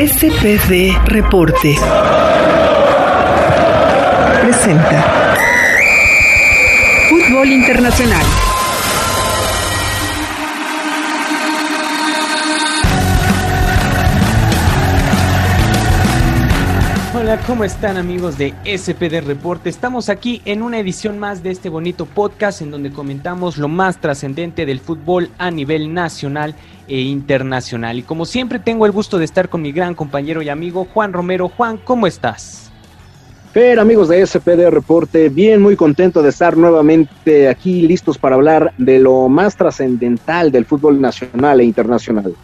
SPD Reporte. Presenta. Fútbol Internacional. ¿Cómo están amigos de SPD Reporte? Estamos aquí en una edición más de este bonito podcast en donde comentamos lo más trascendente del fútbol a nivel nacional e internacional. Y como siempre tengo el gusto de estar con mi gran compañero y amigo Juan Romero. Juan, ¿cómo estás? Fer, amigos de SPD Reporte, bien, muy contento de estar nuevamente aquí listos para hablar de lo más trascendental del fútbol nacional e internacional.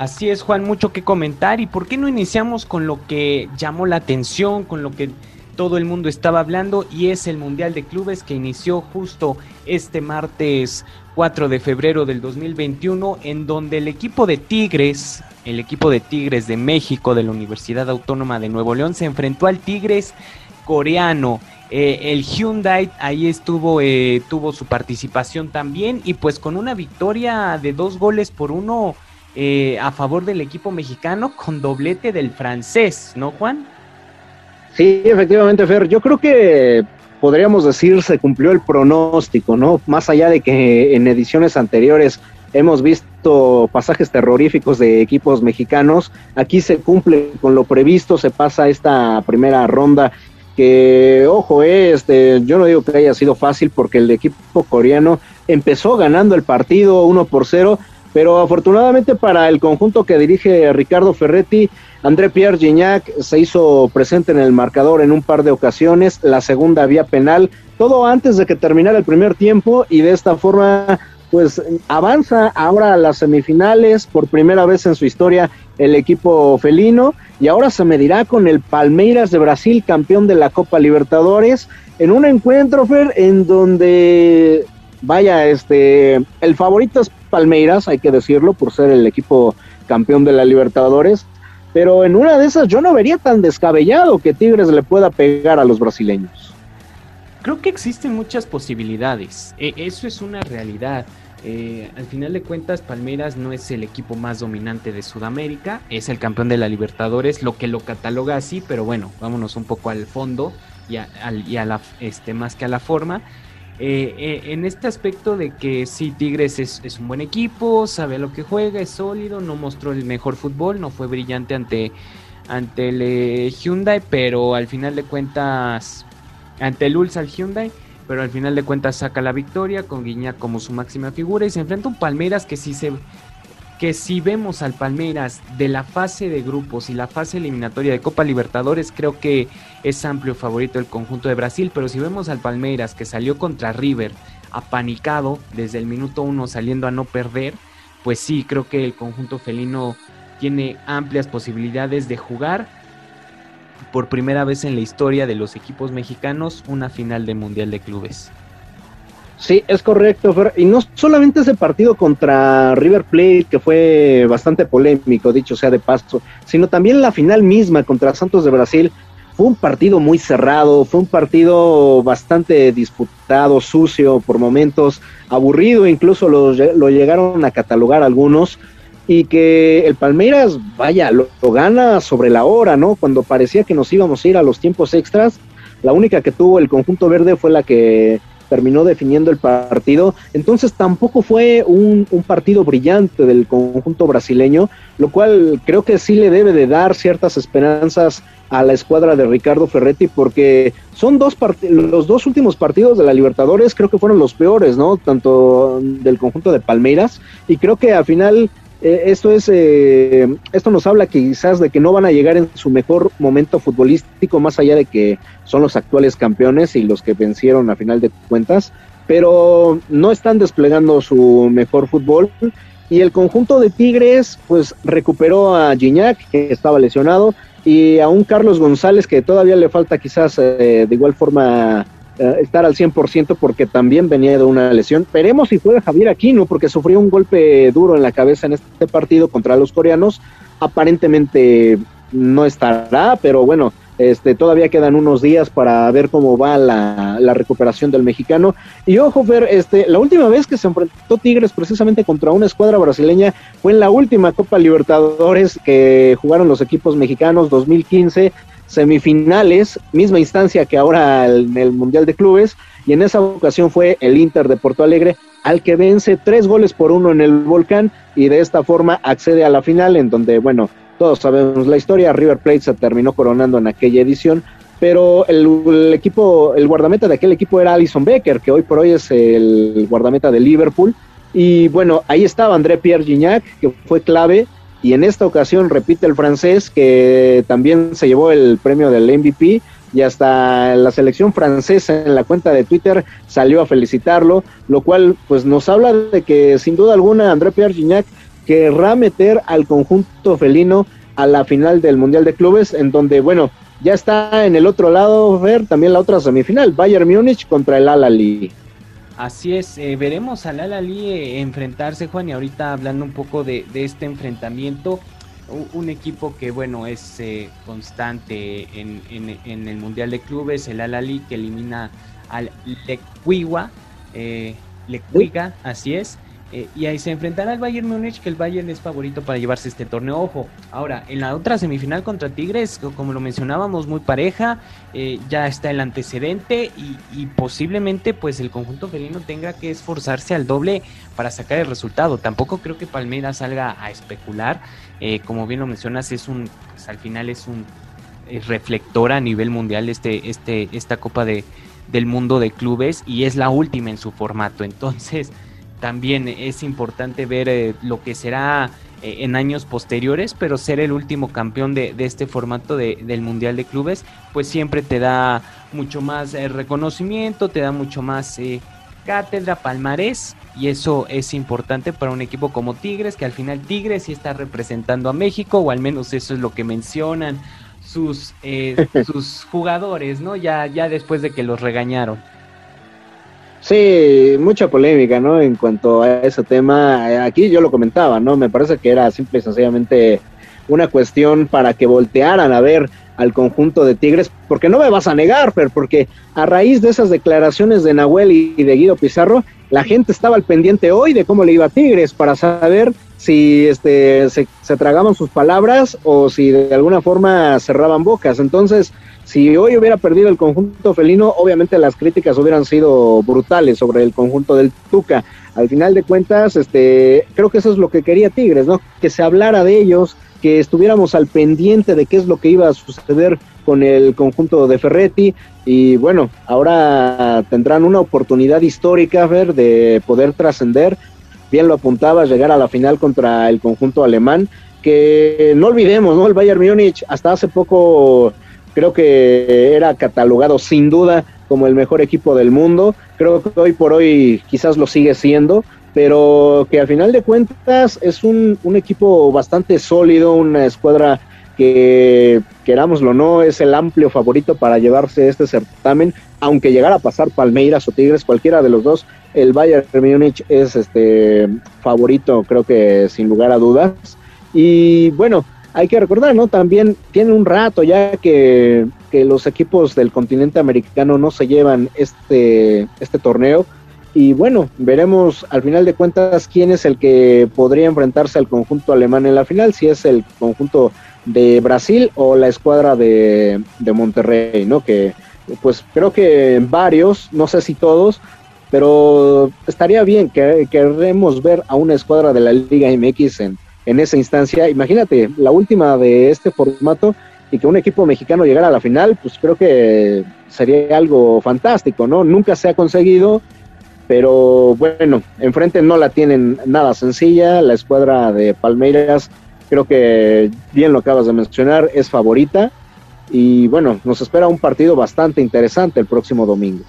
Así es, Juan, mucho que comentar. ¿Y por qué no iniciamos con lo que llamó la atención, con lo que todo el mundo estaba hablando? Y es el Mundial de Clubes que inició justo este martes 4 de febrero del 2021, en donde el equipo de Tigres, el equipo de Tigres de México, de la Universidad Autónoma de Nuevo León, se enfrentó al Tigres coreano. Eh, el Hyundai ahí estuvo, eh, tuvo su participación también y pues con una victoria de dos goles por uno eh, a favor del equipo mexicano con doblete del francés, ¿no, Juan? Sí, efectivamente, Fer. Yo creo que podríamos decir se cumplió el pronóstico, ¿no? Más allá de que en ediciones anteriores hemos visto pasajes terroríficos de equipos mexicanos, aquí se cumple con lo previsto, se pasa esta primera ronda que, ojo, este, yo no digo que haya sido fácil porque el equipo coreano empezó ganando el partido 1 por 0 pero afortunadamente para el conjunto que dirige Ricardo Ferretti, André Pierre Gignac se hizo presente en el marcador en un par de ocasiones, la segunda vía penal, todo antes de que terminara el primer tiempo y de esta forma pues avanza ahora a las semifinales por primera vez en su historia el equipo felino y ahora se medirá con el Palmeiras de Brasil, campeón de la Copa Libertadores, en un encuentro, Fer, en donde vaya, este, el favorito es Palmeiras, hay que decirlo, por ser el equipo campeón de la Libertadores, pero en una de esas yo no vería tan descabellado que Tigres le pueda pegar a los brasileños. Creo que existen muchas posibilidades, e, eso es una realidad. Eh, al final de cuentas, Palmeiras no es el equipo más dominante de Sudamérica, es el campeón de la Libertadores, lo que lo cataloga así, pero bueno, vámonos un poco al fondo y a, y a la, este, más que a la forma. Eh, eh, en este aspecto de que sí, Tigres es, un buen equipo, sabe lo que juega, es sólido, no mostró el mejor fútbol, no fue brillante ante, ante el eh, Hyundai, pero al final de cuentas, ante el Ulsa al Hyundai, pero al final de cuentas saca la victoria con Guiñac como su máxima figura y se enfrenta a un Palmeiras que sí se que si vemos al Palmeiras de la fase de grupos y la fase eliminatoria de Copa Libertadores, creo que es amplio favorito el conjunto de Brasil, pero si vemos al Palmeiras que salió contra River apanicado desde el minuto uno saliendo a no perder, pues sí, creo que el conjunto felino tiene amplias posibilidades de jugar por primera vez en la historia de los equipos mexicanos una final de Mundial de Clubes. Sí, es correcto, Y no solamente ese partido contra River Plate, que fue bastante polémico, dicho sea de paso, sino también la final misma contra Santos de Brasil. Fue un partido muy cerrado, fue un partido bastante disputado, sucio por momentos, aburrido, incluso lo, lo llegaron a catalogar algunos. Y que el Palmeiras, vaya, lo, lo gana sobre la hora, ¿no? Cuando parecía que nos íbamos a ir a los tiempos extras, la única que tuvo el conjunto verde fue la que terminó definiendo el partido. Entonces tampoco fue un, partido brillante del conjunto brasileño, lo cual creo que sí le debe de dar ciertas esperanzas a la escuadra de Ricardo Ferretti porque son dos los dos últimos partidos de la Libertadores creo que fueron los peores, ¿no? Tanto del conjunto de Palmeiras y creo que al final eh, esto es eh, esto nos habla quizás de que no van a llegar en su mejor momento futbolístico más allá de que son los actuales campeones y los que vencieron a final de cuentas pero no están desplegando su mejor fútbol. Y el conjunto de Tigres pues recuperó a Gignac que estaba lesionado y a un Carlos González que todavía le falta quizás eh, de igual forma eh, estar al 100% porque también venía de una lesión. Veremos si juega Javier Aquino porque sufrió un golpe duro en la cabeza en este partido contra los coreanos. Aparentemente no estará, pero bueno, Este, todavía quedan unos días para ver cómo va la, recuperación del mexicano. Y ojo, Fer, este, la última vez que se enfrentó Tigres precisamente contra una escuadra brasileña fue en la última Copa Libertadores que jugaron los equipos mexicanos 2015, semifinales, misma instancia que ahora en el Mundial de Clubes, y en esa ocasión fue el Inter de Porto Alegre al que vence tres goles por uno en el Volcán y de esta forma accede a la final en donde, bueno, todos sabemos la historia, River Plate se terminó coronando en aquella edición, pero el, equipo, el guardameta de aquel equipo era Alison Becker, que hoy por hoy es el guardameta de Liverpool. Y bueno, ahí estaba André Pierre Gignac, que fue clave, y en esta ocasión repite el francés, que también se llevó el premio del MVP, y hasta la selección francesa en la cuenta de Twitter salió a felicitarlo, lo cual pues nos habla de que sin duda alguna André Pierre Gignac querrá meter al conjunto felino a la final del Mundial de Clubes, en donde, bueno, ya está en el otro lado, ver también la otra semifinal, Bayern Múnich contra el Al-Ali. Así es, eh, veremos al Al-Ali eh, enfrentarse, Juan, y ahorita hablando un poco de, este enfrentamiento, un, equipo que, bueno, es eh, constante en, el Mundial de Clubes, el Al-Ali que elimina al Lequiwa, Lequiga, así es, eh, y ahí se enfrentará al Bayern Múnich, que el Bayern es favorito para llevarse este torneo. Ojo, ahora, en la otra semifinal contra Tigres, como lo mencionábamos, muy pareja, eh, ya está el antecedente y, posiblemente pues el conjunto felino tenga que esforzarse al doble para sacar el resultado. Tampoco creo que Palmeiras salga a especular. Eh, como bien lo mencionas, es un, pues, al final es un reflector a nivel mundial este, este, esta Copa de, del Mundo de Clubes y es la última en su formato. Entonces también es importante ver eh, lo que será eh, en años posteriores, pero ser el último campeón de, este formato del Mundial de Clubes, pues siempre te da mucho más eh, reconocimiento, te da mucho más cátedra, palmarés, y eso es importante para un equipo como Tigres, que al final Tigres sí está representando a México, o al menos eso es lo que mencionan sus, sus jugadores, ¿no? Ya, ya después de que los regañaron. Sí, mucha polémica, ¿no? En cuanto a ese tema, aquí yo lo comentaba, ¿no? Me parece que era simple y sencillamente una cuestión para que voltearan a ver al conjunto de Tigres, porque no me vas a negar, Fer, porque a raíz de esas declaraciones de Nahuel y de Guido Pizarro, la gente estaba al pendiente hoy de cómo le iba a Tigres para saber si este, se, se tragaban sus palabras o si de alguna forma cerraban bocas. Entonces, si hoy hubiera perdido el conjunto felino, obviamente las críticas hubieran sido brutales sobre el conjunto del Tuca. Al final de cuentas, este, creo que eso es lo que quería Tigres, ¿no? Que se hablara de ellos, que estuviéramos al pendiente de qué es lo que iba a suceder con el conjunto de Ferretti y bueno, ahora tendrán una oportunidad histórica, ver, de poder trascender. Bien lo apuntaba, llegar a la final contra el conjunto alemán, que no olvidemos, ¿no? El Bayern Múnich hasta hace poco creo que era catalogado sin duda como el mejor equipo del mundo. Creo que hoy por hoy quizás lo sigue siendo, pero que al final de cuentas es un, equipo bastante sólido, una escuadra que, querámoslo no, es el amplio favorito para llevarse este certamen, aunque llegara a pasar Palmeiras o Tigres, cualquiera de los dos, el Bayern Múnich es este favorito, creo que sin lugar a dudas. Y bueno, hay que recordar, ¿no? También tiene un rato ya que, los equipos del continente americano no se llevan este, este torneo. Y bueno, veremos al final de cuentas quién es el que podría enfrentarse al conjunto alemán en la final, si es el conjunto de Brasil o la escuadra de, de Monterrey, ¿no? Que pues creo que varios, no sé si todos, pero estaría bien que queremos ver a una escuadra de la Liga MX en, en esa instancia. Imagínate, la última de este formato y que un equipo mexicano llegara a la final, pues creo que sería algo fantástico, ¿no? Nunca se ha conseguido, pero bueno, enfrente no la tienen nada sencilla. La escuadra de Palmeiras, creo que bien lo acabas de mencionar, es favorita. Y bueno, nos espera un partido bastante interesante el próximo domingo.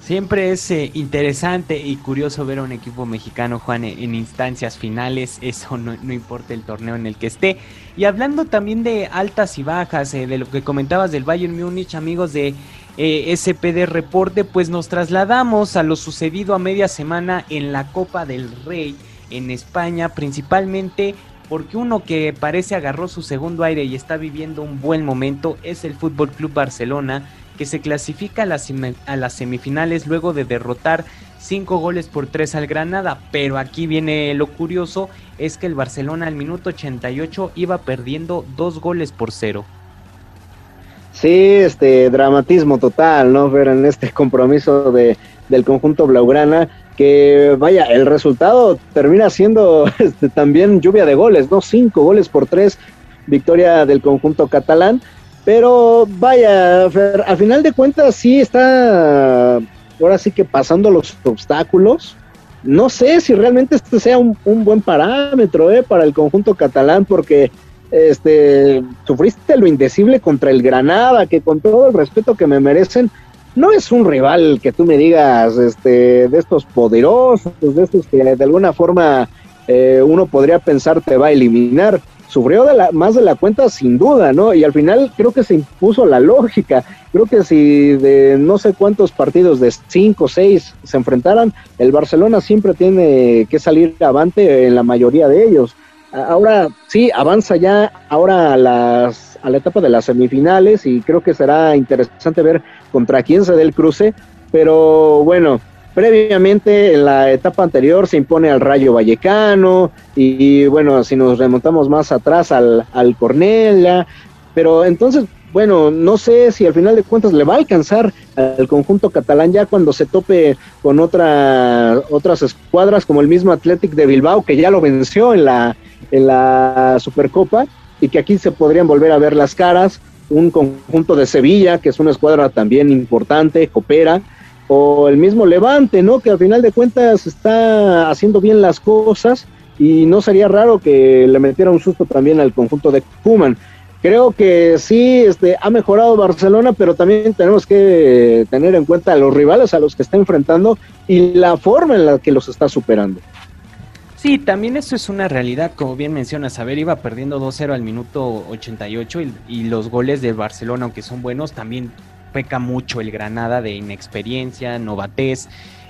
Siempre es eh, interesante y curioso ver a un equipo mexicano, Juan, en instancias finales, eso no, importa el torneo en el que esté. Y hablando también de altas y bajas, eh, de lo que comentabas del Bayern Múnich, amigos de eh, SPD Reporte, pues nos trasladamos a lo sucedido a media semana en la Copa del Rey en España, principalmente porque uno que parece agarró su segundo aire y está viviendo un buen momento es el Fútbol Club Barcelona, que se clasifica a las, semifinales luego de derrotar 5 goles por 3 al Granada, pero aquí viene lo curioso, es que el Barcelona al minuto 88 iba perdiendo 2 goles por 0. Sí, este dramatismo total, ¿no? Ver en este compromiso de, del conjunto Blaugrana, que vaya, el resultado termina siendo este, también lluvia de goles, ¿no? Cinco goles por tres, victoria del conjunto catalán, pero vaya, al final de cuentas sí está ahora sí que pasando los obstáculos. No sé si realmente este sea un, un buen parámetro ¿eh? para el conjunto catalán, porque este, sufriste lo indecible contra el Granada, que con todo el respeto que me merecen, no es un rival que tú me digas, este, de estos poderosos, de estos que de alguna forma eh, uno podría pensar te va a eliminar. Sufrió de la, más de la cuenta sin duda, ¿no? Y al final creo que se impuso la lógica. Creo que si de no sé cuántos partidos, de cinco o seis, se enfrentaran, el Barcelona siempre tiene que salir avante en la mayoría de ellos. Ahora sí, avanza ya ahora a, las, a la etapa de las semifinales y creo que será interesante ver contra quién se dé el cruce, pero bueno, previamente en la etapa anterior se impone al Rayo Vallecano y, bueno, si nos remontamos más atrás al, al Cornelia, pero entonces bueno, no sé si al final de cuentas le va a alcanzar al conjunto catalán ya cuando se tope con otra, otras escuadras como el mismo Athletic de Bilbao que ya lo venció en la, en la Supercopa y que aquí se podrían volver a ver las caras, un conjunto de Sevilla que es una escuadra también importante, coopera, o el mismo Levante, ¿no? Que al final de cuentas está haciendo bien las cosas y no sería raro que le metiera un susto también al conjunto de Kuman creo que sí este, ha mejorado Barcelona, pero también tenemos que tener en cuenta a los rivales a los que está enfrentando y la forma en la que los está superando. Sí, también eso es una realidad, como bien mencionas, a ver, iba perdiendo 2-0 al minuto 88 y, y los goles de Barcelona, aunque son buenos, también peca mucho el Granada de inexperiencia, novatez.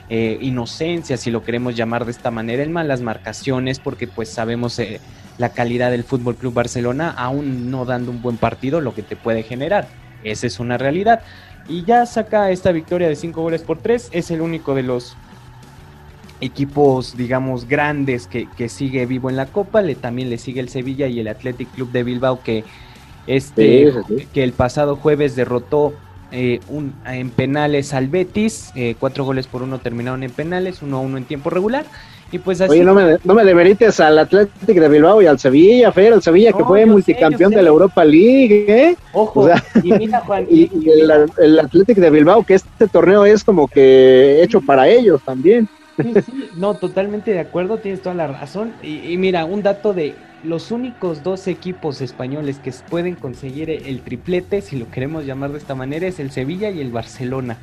Eh, inocencia, si lo queremos llamar de esta manera, en malas marcaciones, porque pues sabemos eh, la calidad del Fútbol Club Barcelona, aún no dando un buen partido, lo que te puede generar. Esa es una realidad. Y ya saca esta victoria de 5 goles por 3. Es el único de los equipos, digamos, grandes que, sigue vivo en la Copa. Le, también le sigue el Sevilla y el Athletic Club de Bilbao que, este, que el pasado jueves derrotó eh, un, en penales al Betis. Eh, cuatro goles por uno terminaron en penales, uno a uno en tiempo regular. Y pues así... Oye, no me, no me demerites al Atlético de Bilbao y al Sevilla, Fer, el Sevilla que fue multicampeón de la Europa League, ¿eh? Ojo, y mira, Juan. y, el, el Atlético de Bilbao, que este torneo es como que hecho para ellos también. Sí, sí, no, totalmente de acuerdo, tienes toda la razón. Y, y, mira, un dato de los únicos dos equipos españoles que pueden conseguir el triplete, si lo queremos llamar de esta manera, es el Sevilla y el Barcelona.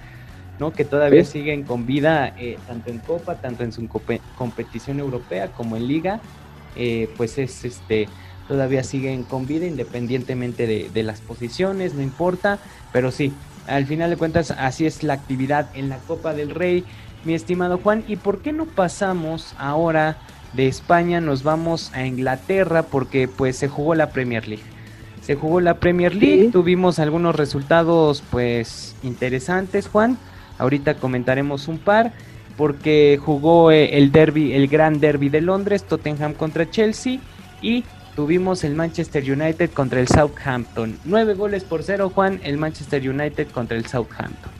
¿no? que todavía siguen con vida eh, tanto en Copa, tanto en su competición europea como en Liga, eh, pues es este todavía siguen con vida independientemente de, las posiciones, no importa, pero sí, al final de cuentas así es la actividad en la Copa del Rey, mi estimado Juan, ¿y por qué no pasamos ahora de España, nos vamos a Inglaterra porque pues se jugó la Premier League? Se jugó la Premier League, tuvimos algunos resultados pues interesantes, Juan. Ahorita comentaremos un par porque jugó eh, el derby, el gran derby de Londres, Tottenham contra Chelsea y tuvimos el Manchester United contra el Southampton. Nueve goles por cero, Juan, el Manchester United contra el Southampton.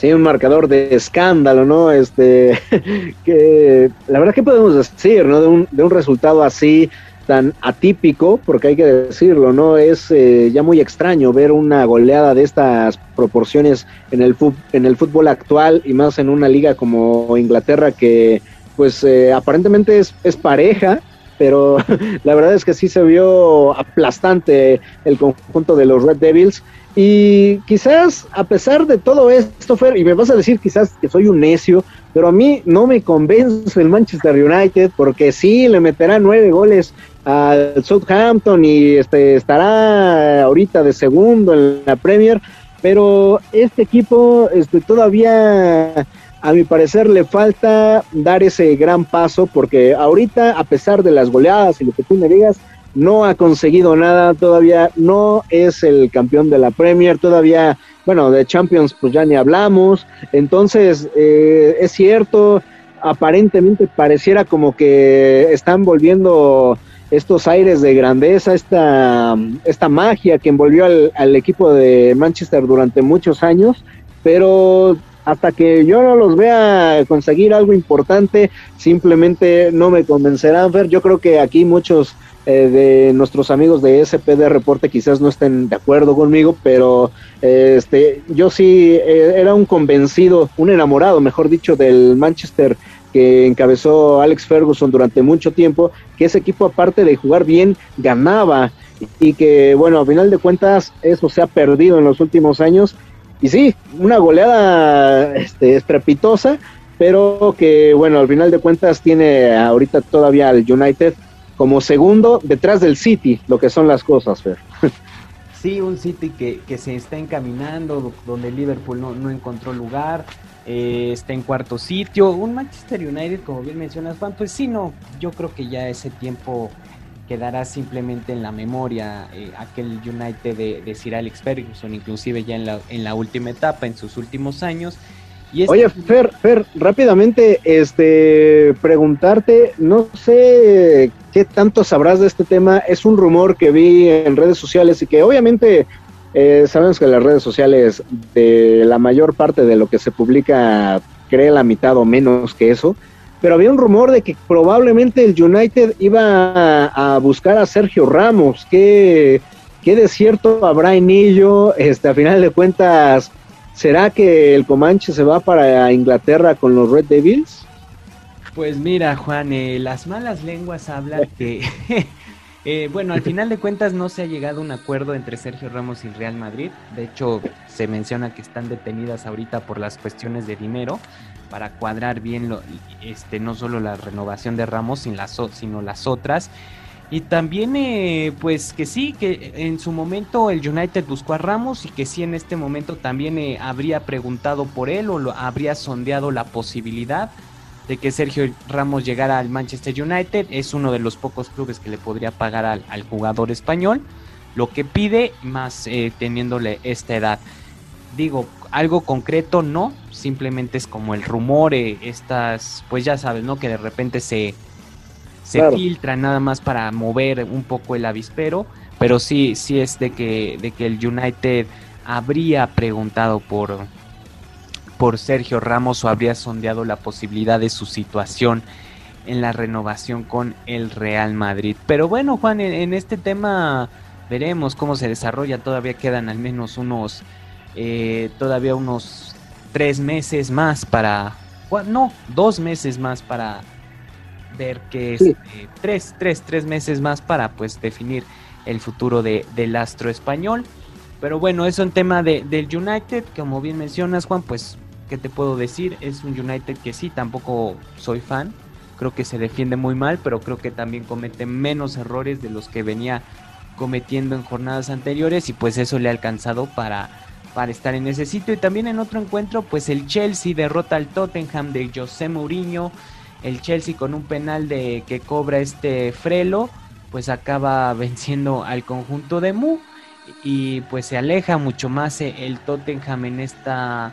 Sí, un marcador de escándalo, ¿no? Este, que la verdad que podemos decir, ¿no? De un, de un resultado así, tan atípico, porque hay que decirlo, ¿no? Es eh, ya muy extraño ver una goleada de estas proporciones en el, en el fútbol actual y más en una liga como Inglaterra que pues eh, aparentemente es, es pareja, pero la verdad es que sí se vio aplastante el conjunto de los Red Devils. Y quizás a pesar de todo esto, Fer, y me vas a decir quizás que soy un necio, pero a mí no me convence el Manchester United porque sí le meterá nueve goles al Southampton y este estará ahorita de segundo en la Premier, pero este equipo este, todavía a mi parecer le falta dar ese gran paso porque ahorita, a pesar de las goleadas y lo que tú me digas, no ha conseguido nada, todavía no es el campeón de la Premier, todavía, bueno, de Champions pues ya ni hablamos, entonces eh, es cierto, aparentemente pareciera como que están volviendo estos aires de grandeza, esta, esta magia que envolvió al, al equipo de Manchester durante muchos años, pero hasta que yo no los vea conseguir algo importante, simplemente no me convencerán. Ver, yo creo que aquí muchos eh, de nuestros amigos de SPD Reporte quizás no estén de acuerdo conmigo, pero este, yo sí eh, era un convencido, un enamorado, mejor dicho, del Manchester que encabezó Alex Ferguson durante mucho tiempo, que ese equipo aparte de jugar bien, ganaba y que bueno, a final de cuentas eso se ha perdido en los últimos años y sí, una goleada este, estrepitosa, pero que bueno, al final de cuentas tiene ahorita todavía al United como segundo detrás del City, lo que son las cosas, Fer. Sí, un City que, que se está encaminando, donde Liverpool no, no encontró lugar, eh, está en cuarto sitio. Un Manchester United, como bien mencionas, Juan, pues sí, no, yo creo que ya ese tiempo quedará simplemente en la memoria eh, aquel United de, de, Sir Alex Ferguson, inclusive ya en la, en la última etapa, en sus últimos años. Y este... Oye, Fer, Fer, rápidamente, este, preguntarte, no sé qué tanto sabrás de este tema, es un rumor que vi en redes sociales y que obviamente eh, sabemos que las redes sociales de la mayor parte de lo que se publica cree la mitad o menos que eso, pero había un rumor de que probablemente el United iba a, buscar a Sergio Ramos. ¿Qué, qué desierto habrá en ello? Este, a final de cuentas, ¿será que el Comanche se va para Inglaterra con los Red Devils? Pues mira, Juan, eh, las malas lenguas hablan que, eh, bueno, al final de cuentas no se ha llegado a un acuerdo entre Sergio Ramos y Real Madrid. De hecho, se menciona que están detenidas ahorita por las cuestiones de dinero para cuadrar bien este, no solo la renovación de Ramos, sino las, otras. Y también, eh, pues que sí, que en su momento el United buscó a Ramos y que sí en este momento también eh, habría preguntado por él o lo, habría sondeado la posibilidad de que Sergio Ramos llegara al Manchester United. Es uno de los pocos clubes que le podría pagar al, al jugador español lo que pide, más eh, teniéndole esta edad. Digo, algo concreto no, simplemente es como el rumor, eh, estas, pues ya sabes, ¿no? Que de repente se, se claro. filtra nada más para mover un poco el avispero, pero sí, sí es de que, de que el United habría preguntado por, por Sergio Ramos o habría sondeado la posibilidad de su situación en la renovación con el Real Madrid. Pero bueno, Juan, en, en este tema veremos cómo se desarrolla, todavía quedan al menos unos eh, todavía unos tres meses más para, bueno, no, dos meses más para ver qué es, sí. eh, tres, tres, tres meses más para pues definir el futuro de, del astro español. Pero bueno, eso en tema de, del United, como bien mencionas Juan, pues, ¿qué te puedo decir? Es un United que sí, tampoco soy fan, creo que se defiende muy mal, pero creo que también comete menos errores de los que venía cometiendo en jornadas anteriores y pues eso le ha alcanzado para para estar en ese sitio. Y también en otro encuentro, pues el Chelsea derrota al Tottenham de José Mourinho. El Chelsea con un penal de que cobra este Frelo, pues acaba venciendo al conjunto de Mu y pues se aleja mucho más el Tottenham en esta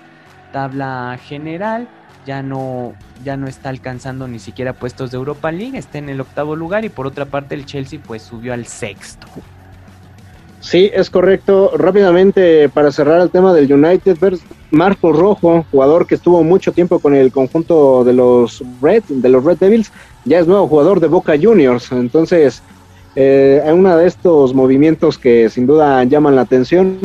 tabla general. Ya no, ya no está alcanzando ni siquiera puestos de Europa League, está en el octavo lugar y por otra parte el Chelsea pues subió al sexto. Sí, es correcto. Rápidamente, para cerrar el tema del United, Marco Rojo, jugador que estuvo mucho tiempo con el conjunto de los Red, de los Red Devils, ya es nuevo jugador de Boca Juniors. Entonces, eh, uno de estos movimientos que sin duda llaman la atención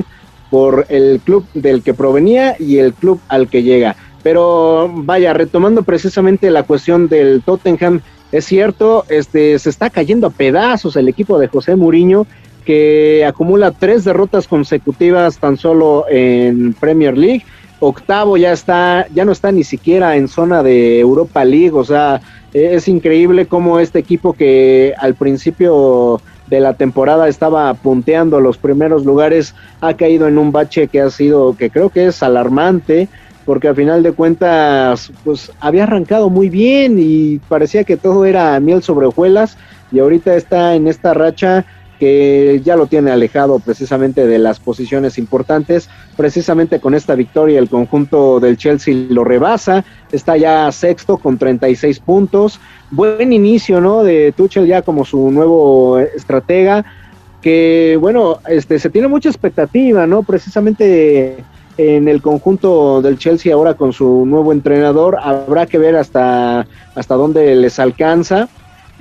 por el club del que provenía y el club al que llega. Pero vaya, retomando precisamente la cuestión del Tottenham, es cierto, este se está cayendo a pedazos el equipo de José Mourinho que acumula tres derrotas consecutivas tan solo en Premier League. Octavo ya está, ya no está ni siquiera en zona de Europa League. O sea, es increíble cómo este equipo que al principio de la temporada estaba punteando los primeros lugares ha caído en un bache que ha sido, que creo que es alarmante. porque al final de cuentas, pues había arrancado muy bien y parecía que todo era miel sobre hojuelas y ahorita está en esta racha que ya lo tiene alejado precisamente de las posiciones importantes. Precisamente con esta victoria el conjunto del Chelsea lo rebasa, está ya sexto con 36 puntos. Buen inicio, ¿no? De Tuchel ya como su nuevo estratega, que bueno, este se tiene mucha expectativa, ¿no? Precisamente en el conjunto del Chelsea ahora con su nuevo entrenador, habrá que ver hasta hasta dónde les alcanza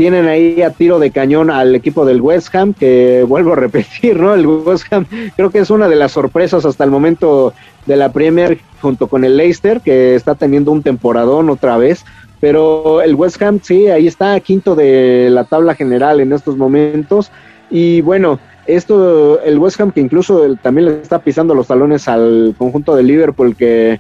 tienen ahí a tiro de cañón al equipo del West Ham, que vuelvo a repetir, ¿no? El West Ham creo que es una de las sorpresas hasta el momento de la Premier junto con el Leicester, que está teniendo un temporadón otra vez. Pero el West Ham, sí, ahí está, quinto de la tabla general en estos momentos. Y bueno, esto, el West Ham que incluso también le está pisando los talones al conjunto de Liverpool, que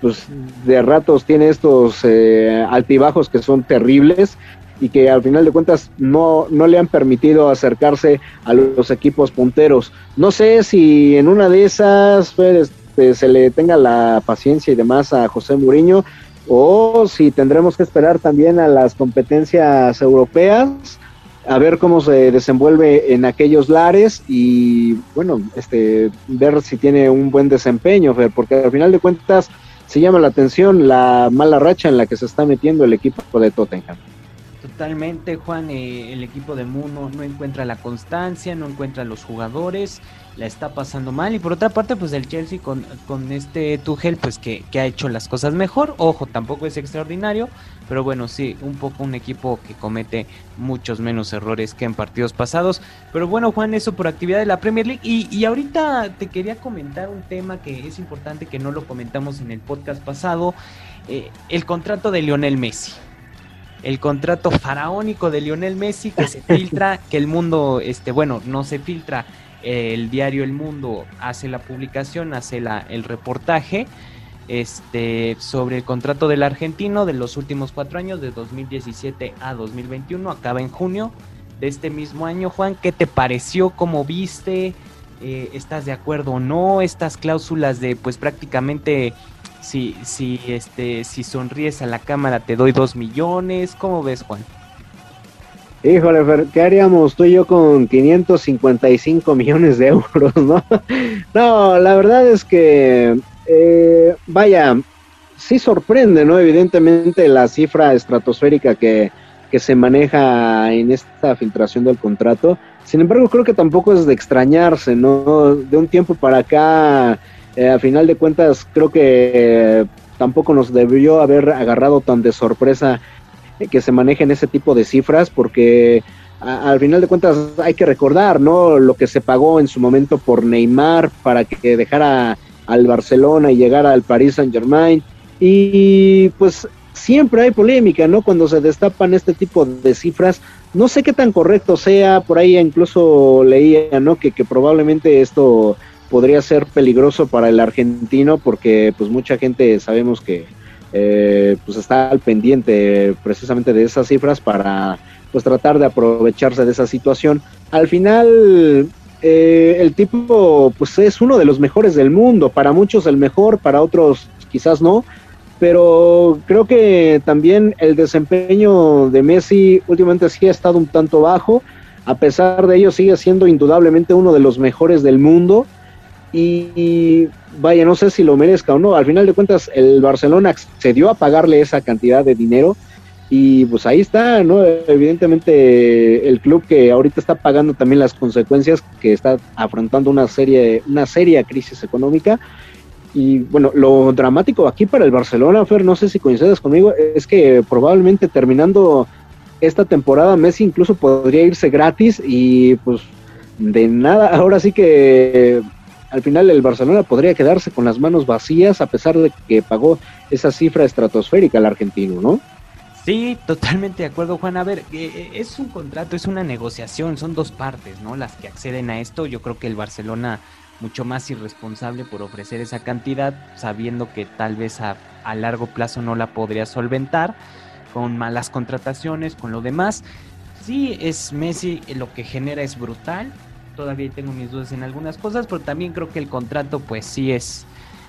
pues de ratos tiene estos eh, altibajos que son terribles y que al final de cuentas no, no le han permitido acercarse a los equipos punteros. No sé si en una de esas este, se le tenga la paciencia y demás a José Muriño o si tendremos que esperar también a las competencias europeas a ver cómo se desenvuelve en aquellos lares y bueno, este ver si tiene un buen desempeño, porque al final de cuentas se llama la atención la mala racha en la que se está metiendo el equipo de Tottenham. Totalmente, Juan, eh, el equipo de Muno no encuentra la constancia, no encuentra los jugadores, la está pasando mal. Y por otra parte, pues el Chelsea con, con este Tuchel, pues que, que, ha hecho las cosas mejor. Ojo, tampoco es extraordinario, pero bueno, sí, un poco un equipo que comete muchos menos errores que en partidos pasados. Pero bueno, Juan, eso por actividad de la Premier League. Y, y ahorita te quería comentar un tema que es importante que no lo comentamos en el podcast pasado, eh, el contrato de Lionel Messi el contrato faraónico de Lionel Messi que se filtra, que el mundo, este, bueno, no se filtra, el diario El Mundo hace la publicación, hace la, el reportaje este, sobre el contrato del argentino de los últimos cuatro años, de 2017 a 2021, acaba en junio de este mismo año. Juan, ¿qué te pareció? ¿Cómo viste? Eh, ¿Estás de acuerdo o no? Estas cláusulas de pues prácticamente si, si, este, si sonríes a la cámara te doy dos millones. ¿Cómo ves, Juan? Híjole, ¿qué haríamos tú y yo con 555 millones de euros, no? no, la verdad es que, eh, vaya, sí sorprende, ¿no? Evidentemente la cifra estratosférica que, que se maneja en esta filtración del contrato. Sin embargo, creo que tampoco es de extrañarse, ¿no? De un tiempo para acá eh, a final de cuentas, creo que eh, tampoco nos debió haber agarrado tan de sorpresa eh, que se manejen ese tipo de cifras, porque al final de cuentas hay que recordar, ¿no? Lo que se pagó en su momento por Neymar para que dejara al Barcelona y llegara al Paris Saint Germain. Y pues siempre hay polémica, ¿no? Cuando se destapan este tipo de cifras. No sé qué tan correcto sea, por ahí incluso leía, ¿no? Que, que probablemente esto podría ser peligroso para el argentino porque pues mucha gente sabemos que eh, pues está al pendiente precisamente de esas cifras para pues tratar de aprovecharse de esa situación. Al final eh, el tipo pues es uno de los mejores del mundo, para muchos el mejor, para otros quizás no, pero creo que también el desempeño de Messi últimamente sí ha estado un tanto bajo, a pesar de ello sigue siendo indudablemente uno de los mejores del mundo y, vaya, no sé si lo merezca o no. Al final de cuentas, el Barcelona accedió a pagarle esa cantidad de dinero y pues ahí está, ¿no? Evidentemente el club que ahorita está pagando también las consecuencias, que está afrontando una serie, una seria crisis económica. Y bueno, lo dramático aquí para el Barcelona, Fer, no sé si coincides conmigo, es que probablemente terminando esta temporada Messi incluso podría irse gratis y pues de nada, ahora sí que al final el Barcelona podría quedarse con las manos vacías a pesar de que pagó esa cifra estratosférica al argentino, ¿no? Sí, totalmente de acuerdo, Juan. A ver, eh, eh, es un contrato, es una negociación, son dos partes, ¿no? Las que acceden a esto. Yo creo que el Barcelona mucho más irresponsable por ofrecer esa cantidad, sabiendo que tal vez a, a largo plazo no la podría solventar, con malas contrataciones, con lo demás. Sí, es Messi, lo que genera es brutal, todavía tengo mis dudas en algunas cosas, pero también creo que el contrato pues sí es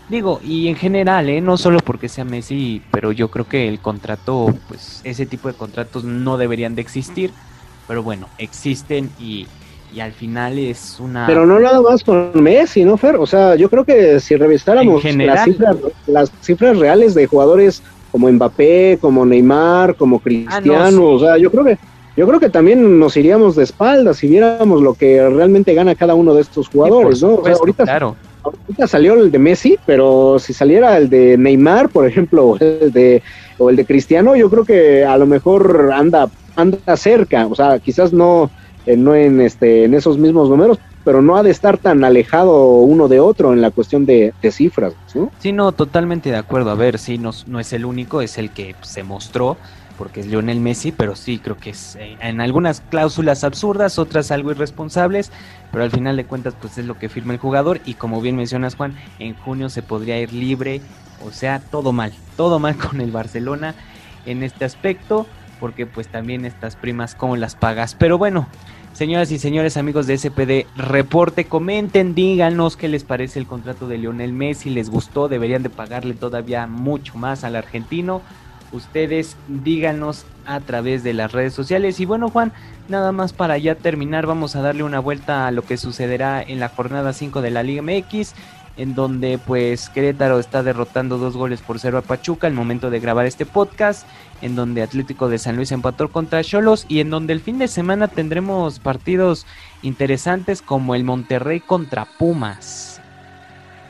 Digo, y en general, ¿eh? no solo porque sea Messi, pero yo creo que el contrato, pues ese tipo de contratos no deberían de existir, pero bueno, existen y, y al final es una... Pero no nada más con Messi, ¿no, Fer? O sea, yo creo que si revisáramos las, cifras, las cifras reales de jugadores como Mbappé, como Neymar, como Cristiano, ah, o sea, yo creo que yo creo que también nos iríamos de espaldas si viéramos lo que realmente gana cada uno de estos jugadores, ¿no? ahorita, claro. ahorita salió el de Messi, pero si saliera el de Neymar, por ejemplo, o el de, o el de Cristiano, yo creo que a lo mejor anda, anda cerca, o sea, quizás no, eh, no en, este, en esos mismos números, pero no ha de estar tan alejado uno de otro en la cuestión de, cifras, ¿no? Sí, no, totalmente de acuerdo. A ver, sí, no, no es el único, es el que se mostró porque es Lionel Messi, pero sí creo que es eh, en algunas cláusulas absurdas, otras algo irresponsables, pero al final de cuentas pues es lo que firma el jugador y como bien mencionas Juan, en junio se podría ir libre, o sea, todo mal, todo mal con el Barcelona en este aspecto, porque pues también estas primas como las pagas, pero bueno, Señoras y señores amigos de SPD Reporte, comenten, díganos qué les parece el contrato de Lionel Messi, les gustó, deberían de pagarle todavía mucho más al argentino ustedes díganos a través de las redes sociales. Y bueno, Juan, nada más para ya terminar, vamos a darle una vuelta a lo que sucederá en la jornada 5 de la Liga MX, en donde pues Querétaro está derrotando dos goles por cero a Pachuca al momento de grabar este podcast, en donde Atlético de San Luis empató contra Cholos y en donde el fin de semana tendremos partidos interesantes como el Monterrey contra Pumas.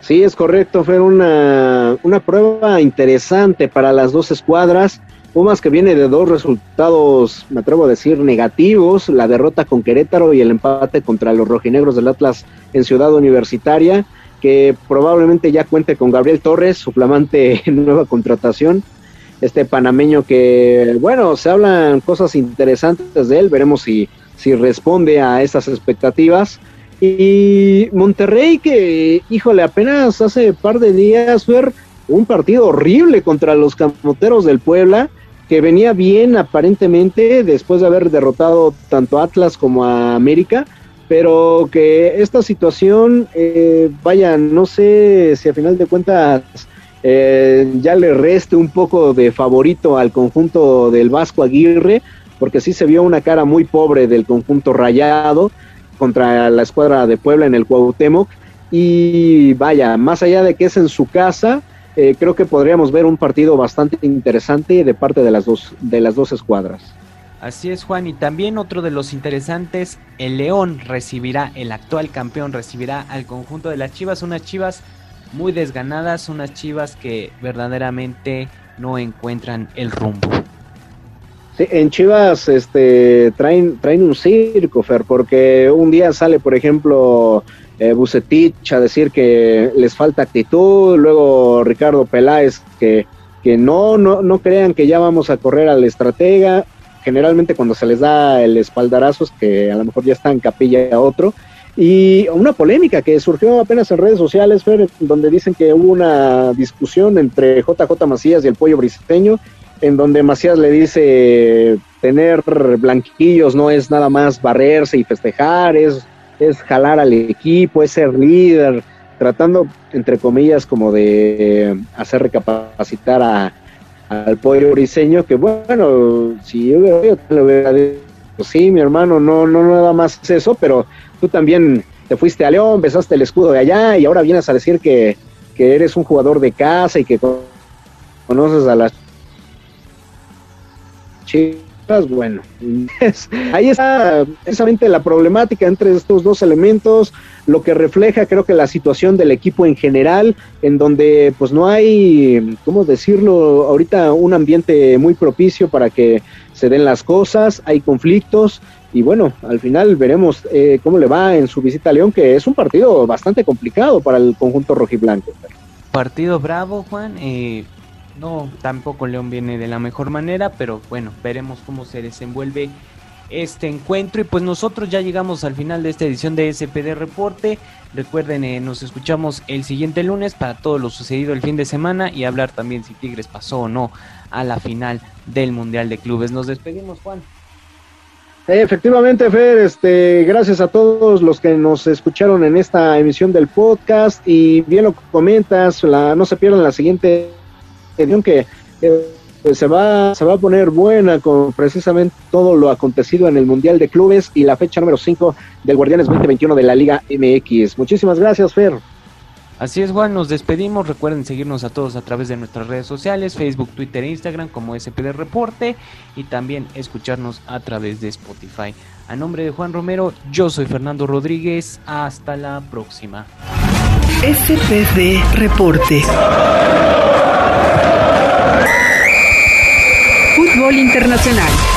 Sí, es correcto, fue una, una prueba interesante para las dos escuadras. Pumas que viene de dos resultados, me atrevo a decir, negativos, la derrota con Querétaro y el empate contra los rojinegros del Atlas en Ciudad Universitaria, que probablemente ya cuente con Gabriel Torres, su flamante nueva contratación, este panameño que, bueno, se hablan cosas interesantes de él, veremos si, si responde a esas expectativas. Y Monterrey que, híjole, apenas hace par de días fue un partido horrible contra los camoteros del Puebla, que venía bien aparentemente después de haber derrotado tanto a Atlas como a América, pero que esta situación, eh, vaya, no sé si a final de cuentas eh, ya le reste un poco de favorito al conjunto del Vasco Aguirre, porque sí se vio una cara muy pobre del conjunto rayado contra la escuadra de Puebla en el Cuauhtémoc. Y vaya, más allá de que es en su casa, eh, creo que podríamos ver un partido bastante interesante de parte de las dos, de las dos escuadras. Así es, Juan. Y también otro de los interesantes, el León recibirá, el actual campeón recibirá al conjunto de las Chivas, unas Chivas muy desganadas, unas Chivas que verdaderamente no encuentran el rumbo en Chivas este, traen, traen un circo, Fer, porque un día sale, por ejemplo, eh, Bucetich a decir que les falta actitud, luego Ricardo Peláez que, que no, no, no crean que ya vamos a correr al estratega, generalmente cuando se les da el espaldarazo es que a lo mejor ya está en capilla a otro, y una polémica que surgió apenas en redes sociales, Fer, donde dicen que hubo una discusión entre JJ Macías y el pollo briseño, en donde Macías le dice tener blanquillos no es nada más barrerse y festejar, es, es jalar al equipo, es ser líder, tratando, entre comillas, como de hacer recapacitar a, al pollo briseño, que bueno, si yo, le hubiera dicho, sí, mi hermano, no, no nada más es eso, pero tú también te fuiste a León, besaste el escudo de allá y ahora vienes a decir que, que eres un jugador de casa y que conoces a las Chivas, bueno, ahí está precisamente la problemática entre estos dos elementos, lo que refleja creo que la situación del equipo en general, en donde pues no hay, ¿cómo decirlo? Ahorita un ambiente muy propicio para que se den las cosas, hay conflictos y bueno, al final veremos eh, cómo le va en su visita a León, que es un partido bastante complicado para el conjunto rojiblanco. Partido bravo, Juan. Eh, no, tampoco León viene de la mejor manera, pero bueno, veremos cómo se desenvuelve este encuentro. Y pues nosotros ya llegamos al final de esta edición de SPD Reporte. Recuerden, eh, nos escuchamos el siguiente lunes para todo lo sucedido el fin de semana y hablar también si Tigres pasó o no a la final del Mundial de Clubes. Nos despedimos, Juan. Efectivamente, Fer, este, gracias a todos los que nos escucharon en esta emisión del podcast y bien lo comentas, la, no se pierdan la siguiente edición que eh, se va se va a poner buena con precisamente todo lo acontecido en el Mundial de Clubes y la fecha número 5 del Guardianes 2021 de la Liga MX. Muchísimas gracias, Fer. Así es, Juan, nos despedimos. Recuerden seguirnos a todos a través de nuestras redes sociales, Facebook, Twitter e Instagram como SPD Reporte y también escucharnos a través de Spotify. A nombre de Juan Romero, yo soy Fernando Rodríguez. Hasta la próxima. SPD Reporte. Fútbol Internacional.